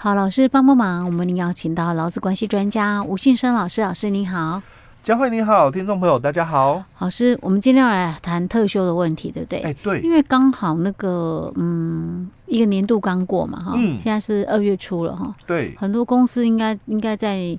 好，老师帮帮忙，我们邀请到劳资关系专家吴信生老师，老师您好。佳慧你好，听众朋友大家好。老师，我们今天要来谈特休的问题，对不对？哎，对，因为刚好那个嗯，一个年度刚过嘛，哈、嗯，现在是二月初了，哈，对，很多公司应该应该在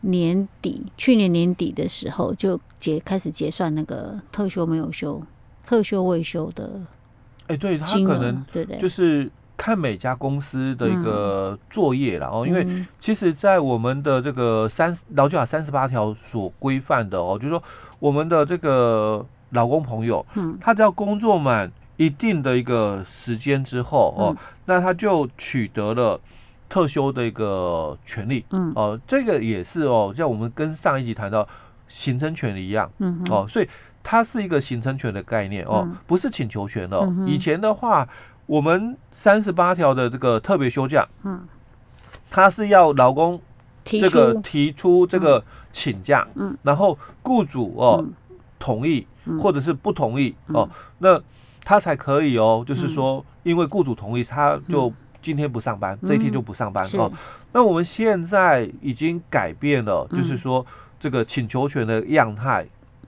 年底，去年年底的时候就结开始结算那个特休没有休、特休未休的，哎，对他可能对对，就是。看每家公司的一个作业了哦，嗯、因为其实，在我们的这个三劳基法三十八条所规范的哦，就是说我们的这个劳工朋友，嗯，他只要工作满一定的一个时间之后哦，那他就取得了特休的一个权利，嗯，哦，这个也是哦，像我们跟上一集谈到形成权一样，嗯，哦，所以它是一个形成权的概念哦，不是请求权哦，以前的话。我们三十八条的这个特别休假，嗯，他是要劳工这个提出。这个请假，嗯，然后雇主哦同意或者是不同意哦，那他才可以哦，就是说，因为雇主同意，他就今天不上班，这一天就不上班哦。那我们现在已经改变了，就是说这个请求权的样态。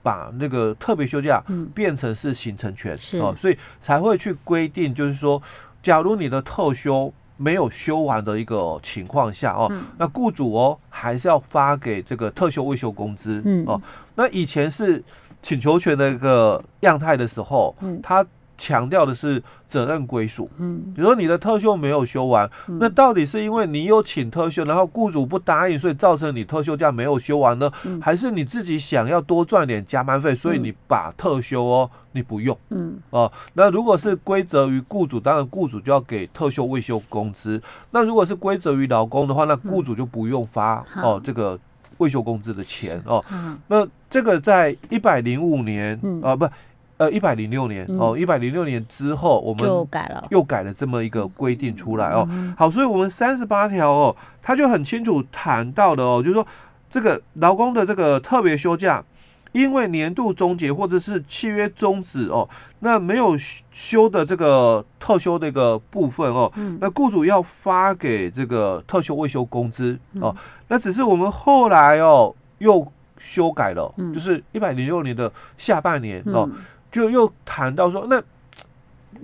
把那个特别休假变成是形成权，嗯、哦，所以才会去规定，就是说，假如你的特休没有休完的一个情况下哦，嗯、那雇主哦还是要发给这个特休未休工资，嗯、哦，那以前是请求权的一个样态的时候，嗯，他。强调的是责任归属，嗯，比如说你的特休没有休完，嗯、那到底是因为你有请特休，然后雇主不答应，所以造成你特休假没有休完呢？嗯、还是你自己想要多赚点加班费，所以你把特休哦你不用，嗯。哦、呃，那如果是归责于雇主，当然雇主就要给特休未休工资。那如果是归责于劳工的话，那雇主就不用发哦、这个未休工资的钱哦。嗯、那这个在一百零五年啊、嗯。呃、不。呃，一百零六年哦，一百零六年之后，我们又改了，又改了这么一个规定出来哦。好，所以，我们三十八条哦，他就很清楚谈到的哦，就是说，这个劳工的这个特别休假，因为年度终结或者是契约终止哦，那没有休的这个特休的一个部分哦，那雇主要发给这个特休未休工资哦。那只是我们后来哦又修改了，就是一百零六年的下半年哦。就又谈到说，那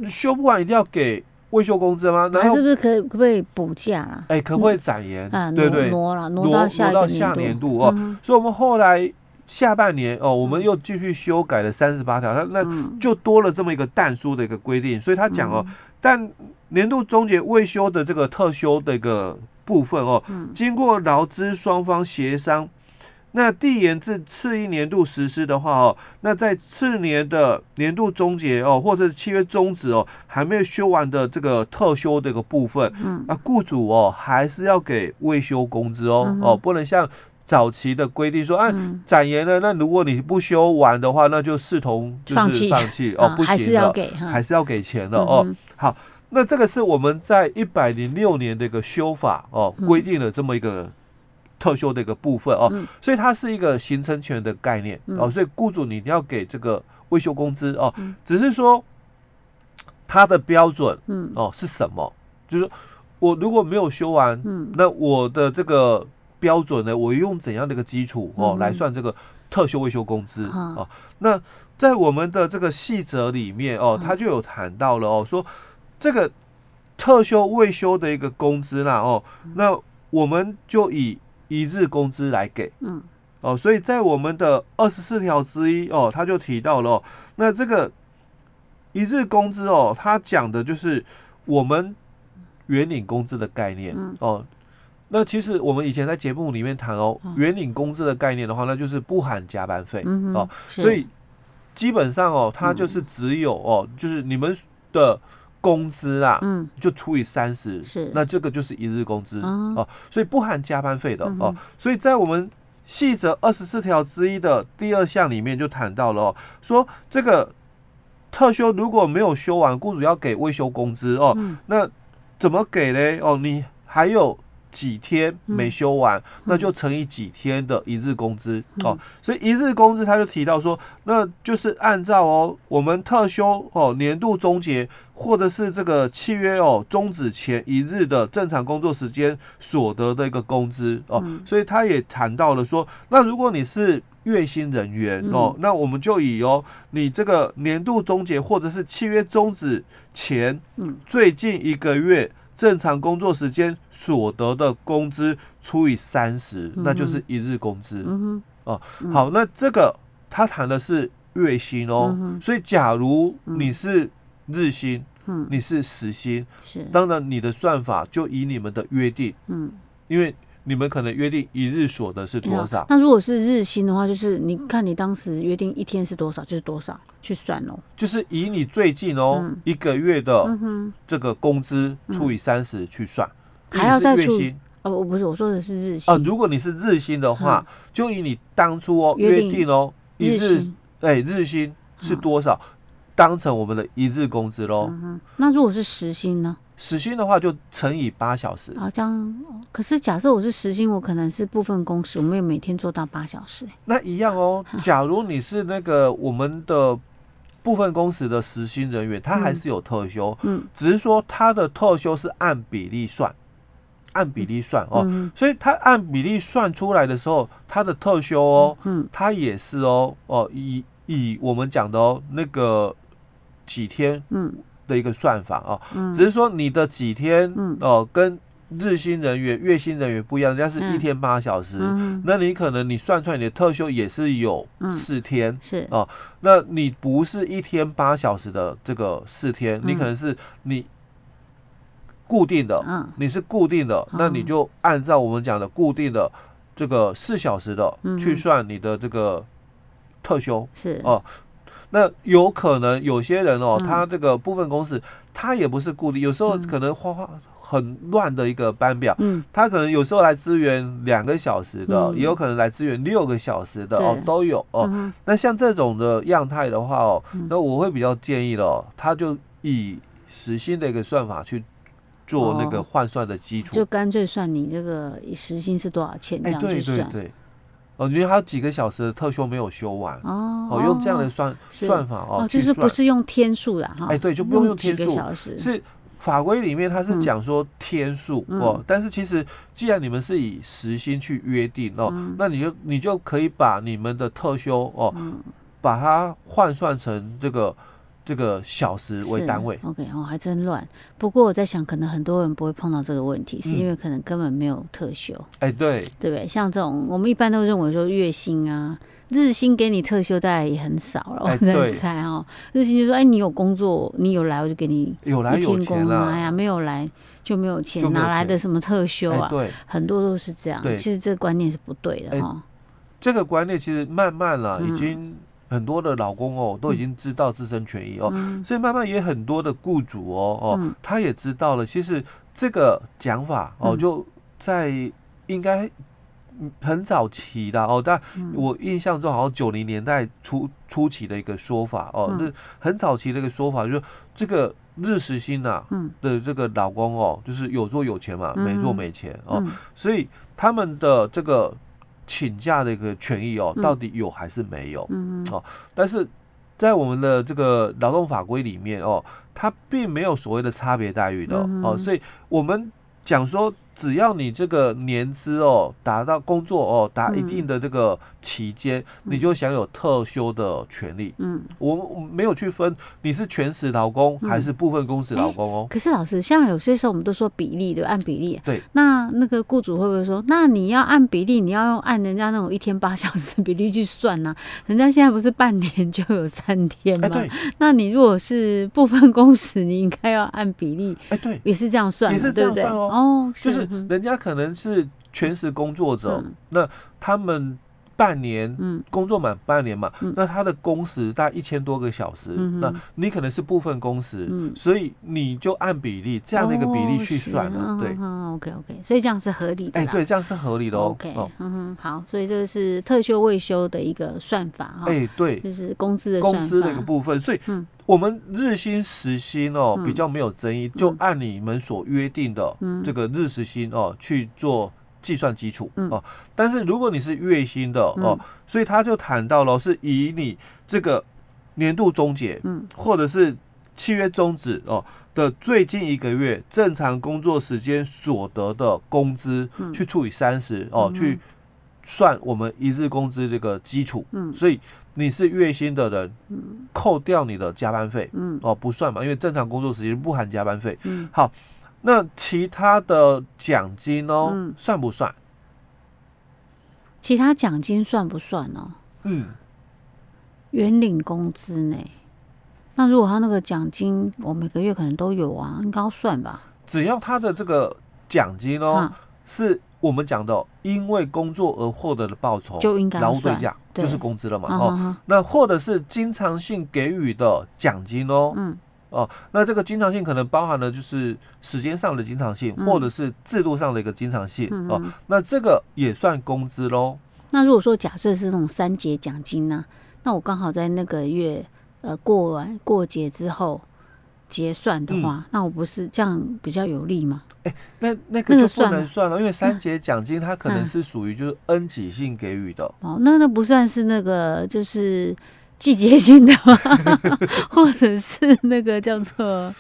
休不完一定要给未休工资吗？那是不是可以可不可以补假啊？哎，可不可以展延？啊、对对，挪了挪到下年度哦。嗯、所以，我们后来下半年哦，我们又继续修改了三十八条，那那就多了这么一个但书的一个规定。所以他讲哦，嗯、但年度终结未休的这个特休的一个部分哦，嗯、经过劳资双方协商。那递延至次一年度实施的话哦，那在次年的年度终结哦，或者是契约终止哦，还没有休完的这个特休这个部分，嗯，那雇主哦还是要给未休工资哦，嗯、哦，不能像早期的规定说，哎、啊，展延了，那如果你不休完的话，那就视同就是放弃。哦，不行的，还是要给，还是要给钱的哦。好，那这个是我们在一百零六年的一个修法哦，规定了这么一个。特休的一个部分哦，嗯、所以它是一个形成权的概念、嗯、哦，所以雇主你一定要给这个未休工资哦，嗯、只是说它的标准嗯。哦是什么？就是我如果没有休完，嗯，那我的这个标准呢，我用怎样的一个基础哦来算这个特休未休工资、嗯、哦？那在我们的这个细则里面哦，他就有谈到了哦，说这个特休未休的一个工资啦哦，那我们就以一日工资来给，嗯，哦，所以在我们的二十四条之一哦，他就提到了、哦，那这个一日工资哦，他讲的就是我们原领工资的概念，嗯、哦，那其实我们以前在节目里面谈哦，嗯、原领工资的概念的话，那就是不含加班费，嗯、哦，所以基本上哦，它就是只有哦，就是你们的。工资啊，嗯，就除以三十，是，那这个就是一日工资哦，所以不含加班费的哦，所以在我们细则二十四条之一的第二项里面就谈到了哦，说这个特休如果没有休完，雇主要给未休工资哦，那怎么给嘞？哦，你还有几天没休完，那就乘以几天的一日工资哦。所以一日工资他就提到说，那就是按照哦我们特休哦年度终结或者是这个契约哦终止前一日的正常工作时间所得的一个工资哦。所以他也谈到了说，那如果你是月薪人员哦，那我们就以哦你这个年度终结或者是契约终止前最近一个月。正常工作时间所得的工资除以三十，那就是一日工资。嗯哦，好，那这个他谈的是月薪哦，嗯、所以假如你是日薪，嗯、你是时薪，是。当然你的算法就以你们的约定，嗯，因为。你们可能约定一日所得是多少？那如果是日薪的话，就是你看你当时约定一天是多少，就是多少去算哦。就是以你最近哦、嗯、一个月的这个工资除以三十去算，嗯、还要再除哦，我不是我说的是日薪哦、呃。如果你是日薪的话，嗯、就以你当初哦约定哦一日哎日薪是多少，当成我们的一日工资喽、嗯。那如果是时薪呢？时薪的话就乘以八小时。好，这样。可是假设我是时薪，我可能是部分工时，我没有每天做到八小时。那一样哦。假如你是那个我们的部分工时的时薪人员，他还是有特休。嗯。只是说他的特休是按比例算，按比例算哦。嗯。所以他按比例算出来的时候，他的特休哦，嗯，他也是哦，哦，以以我们讲的哦那个几天，嗯。的一个算法啊，只是说你的几天哦，跟日薪人员、月薪人员不一样，人家是一天八小时，那你可能你算出来你的特休也是有四天，是。哦，那你不是一天八小时的这个四天，你可能是你固定的，你是固定的，那你就按照我们讲的固定的这个四小时的去算你的这个特休，是。哦。那有可能有些人哦，他这个部分公司，他也不是固定，有时候可能花花很乱的一个班表，嗯，他可能有时候来支援两个小时的，也有可能来支援六个小时的哦，都有哦。那像这种的样态的话哦，那我会比较建议了，他就以时薪的一个算法去做那个换算的基础，就干脆算你这个时薪是多少钱这样去算。对对对。哦，因为还有几个小时的特休没有休完。哦，哦，用这样的算算法哦，就是不是用天数的哈？哎，对，就不用用天数，是法规里面它是讲说天数哦，但是其实既然你们是以时薪去约定哦，那你就你就可以把你们的特休哦，把它换算成这个。这个小时为单位，OK 哦，还真乱。不过我在想，可能很多人不会碰到这个问题，是因为可能根本没有特休。哎，对，对不对？像这种，我们一般都认为说月薪啊、日薪给你特休，大概也很少了。我在猜哦，日薪就说，哎，你有工作，你有来，我就给你有来有钱啊。哎呀，没有来就没有钱，哪来的什么特休啊？对，很多都是这样。其实这个观念是不对的哈。这个观念其实慢慢了，已经。很多的老公哦，都已经知道自身权益哦，嗯、所以慢慢也很多的雇主哦哦，嗯、他也知道了。其实这个讲法哦，就在应该很早期的哦，但我印象中好像九零年代初初期的一个说法哦，那很早期的一个说法，就是这个日时薪呐的这个老公哦，就是有做有钱嘛，没做没钱哦，所以他们的这个。请假的一个权益哦，到底有还是没有？嗯哦，但是在我们的这个劳动法规里面哦，它并没有所谓的差别待遇的哦，所以我们讲说。只要你这个年资哦达到工作哦达一定的这个期间，嗯、你就享有特休的权利。嗯，我们没有去分你是全时劳工还是部分工时劳工哦、嗯欸。可是老师，像有些时候我们都说比例，对，按比例。对。那那个雇主会不会说，那你要按比例，你要用按人家那种一天八小时比例去算呢、啊？人家现在不是半年就有三天吗？欸、对。那你如果是部分工时，你应该要按比例。哎，对，也是这样算，也是这样算哦。哦，就是。人家可能是全职工作者，嗯、那他们半年，嗯，工作满半年嘛，那他的工时大概一千多个小时，那你可能是部分工时，所以你就按比例这样的一个比例去算了，对，OK OK，所以这样是合理的，哎，对，这样是合理的，OK，嗯哼，好，所以这个是特休未休的一个算法哈，哎，对，就是工资的工资的一个部分，所以我们日薪时薪哦比较没有争议，就按你们所约定的这个日时薪哦去做。计算基础哦，但是如果你是月薪的哦，所以他就谈到了是以你这个年度终结，嗯，或者是契约终止哦的最近一个月正常工作时间所得的工资去除以三十哦，去算我们一日工资这个基础，嗯，所以你是月薪的人，扣掉你的加班费，嗯，哦不算嘛，因为正常工作时间不含加班费，嗯，好。那其他的奖金哦，嗯、算不算？其他奖金算不算哦？嗯，原领工资呢？那如果他那个奖金，我每个月可能都有啊，应该要算吧？只要他的这个奖金哦，啊、是我们讲的因为工作而获得的报酬，就应该劳务对价，就是工资了嘛？哦，啊、那或者是经常性给予的奖金哦，嗯。哦，那这个经常性可能包含了就是时间上的经常性，嗯、或者是制度上的一个经常性。嗯、哦，那这个也算工资喽。那如果说假设是那种三节奖金呢、啊？那我刚好在那个月呃过完过节之后结算的话，嗯、那我不是这样比较有利吗？哎、欸，那那个就不能算了，因为三节奖金它可能是属于就是恩给性给予的。哦，那那不算是那个就是。季节性的吗？或者是那个叫做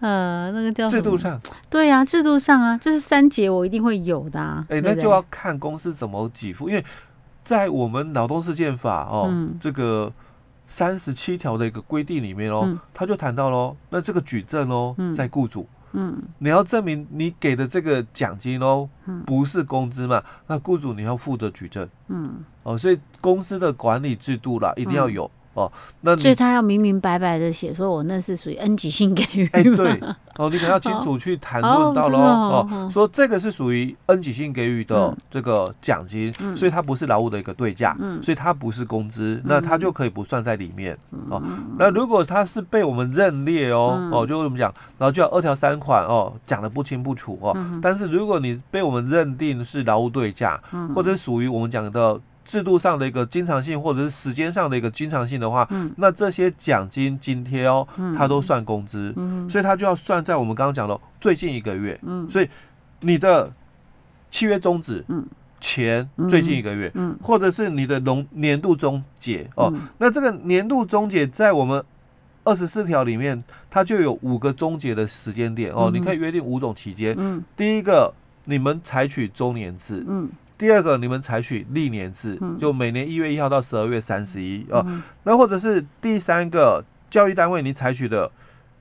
呃，那个叫制度上？对呀、啊，制度上啊，就是三节我一定会有的、啊。哎、欸，那就要看公司怎么给付，因为在我们劳动事件法哦，嗯、这个三十七条的一个规定里面哦，嗯、他就谈到喽，那这个举证哦，嗯、在雇主。嗯，你要证明你给的这个奖金哦，不是工资嘛？那雇主你要负责举证。嗯，哦，所以公司的管理制度啦，一定要有。哦，那所以他要明明白白的写，说我那是属于恩给性给予。哎，对，哦，你可能要清楚去谈论到喽。哦，说这个是属于恩给性给予的这个奖金，所以它不是劳务的一个对价，所以它不是工资，那它就可以不算在里面。哦，那如果它是被我们认列哦，哦，就为什么讲，然后就要二条三款哦，讲的不清不楚哦。但是如果你被我们认定是劳务对价，或者属于我们讲的。制度上的一个经常性，或者是时间上的一个经常性的话，嗯、那这些奖金津贴哦，嗯、它都算工资，嗯、所以它就要算在我们刚刚讲的最近一个月。嗯、所以你的契约终止前最近一个月，嗯嗯、或者是你的农年度终结哦，嗯、那这个年度终结在我们二十四条里面，它就有五个终结的时间点哦，嗯、你可以约定五种期间。嗯、第一个，你们采取周年制。嗯第二个，你们采取历年制，就每年一月一号到十二月三十一哦。那或者是第三个，教育单位你采取的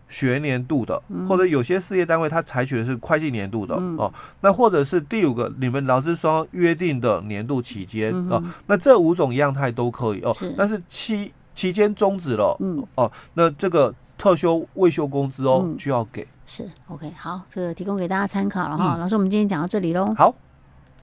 学年度的，或者有些事业单位它采取的是会计年度的哦。那或者是第五个，你们劳资双约定的年度期间哦。那这五种样态都可以哦。但是期期间终止了哦，那这个特休未休工资哦就要给。是 OK，好，这个提供给大家参考了哈。老师，我们今天讲到这里喽。好。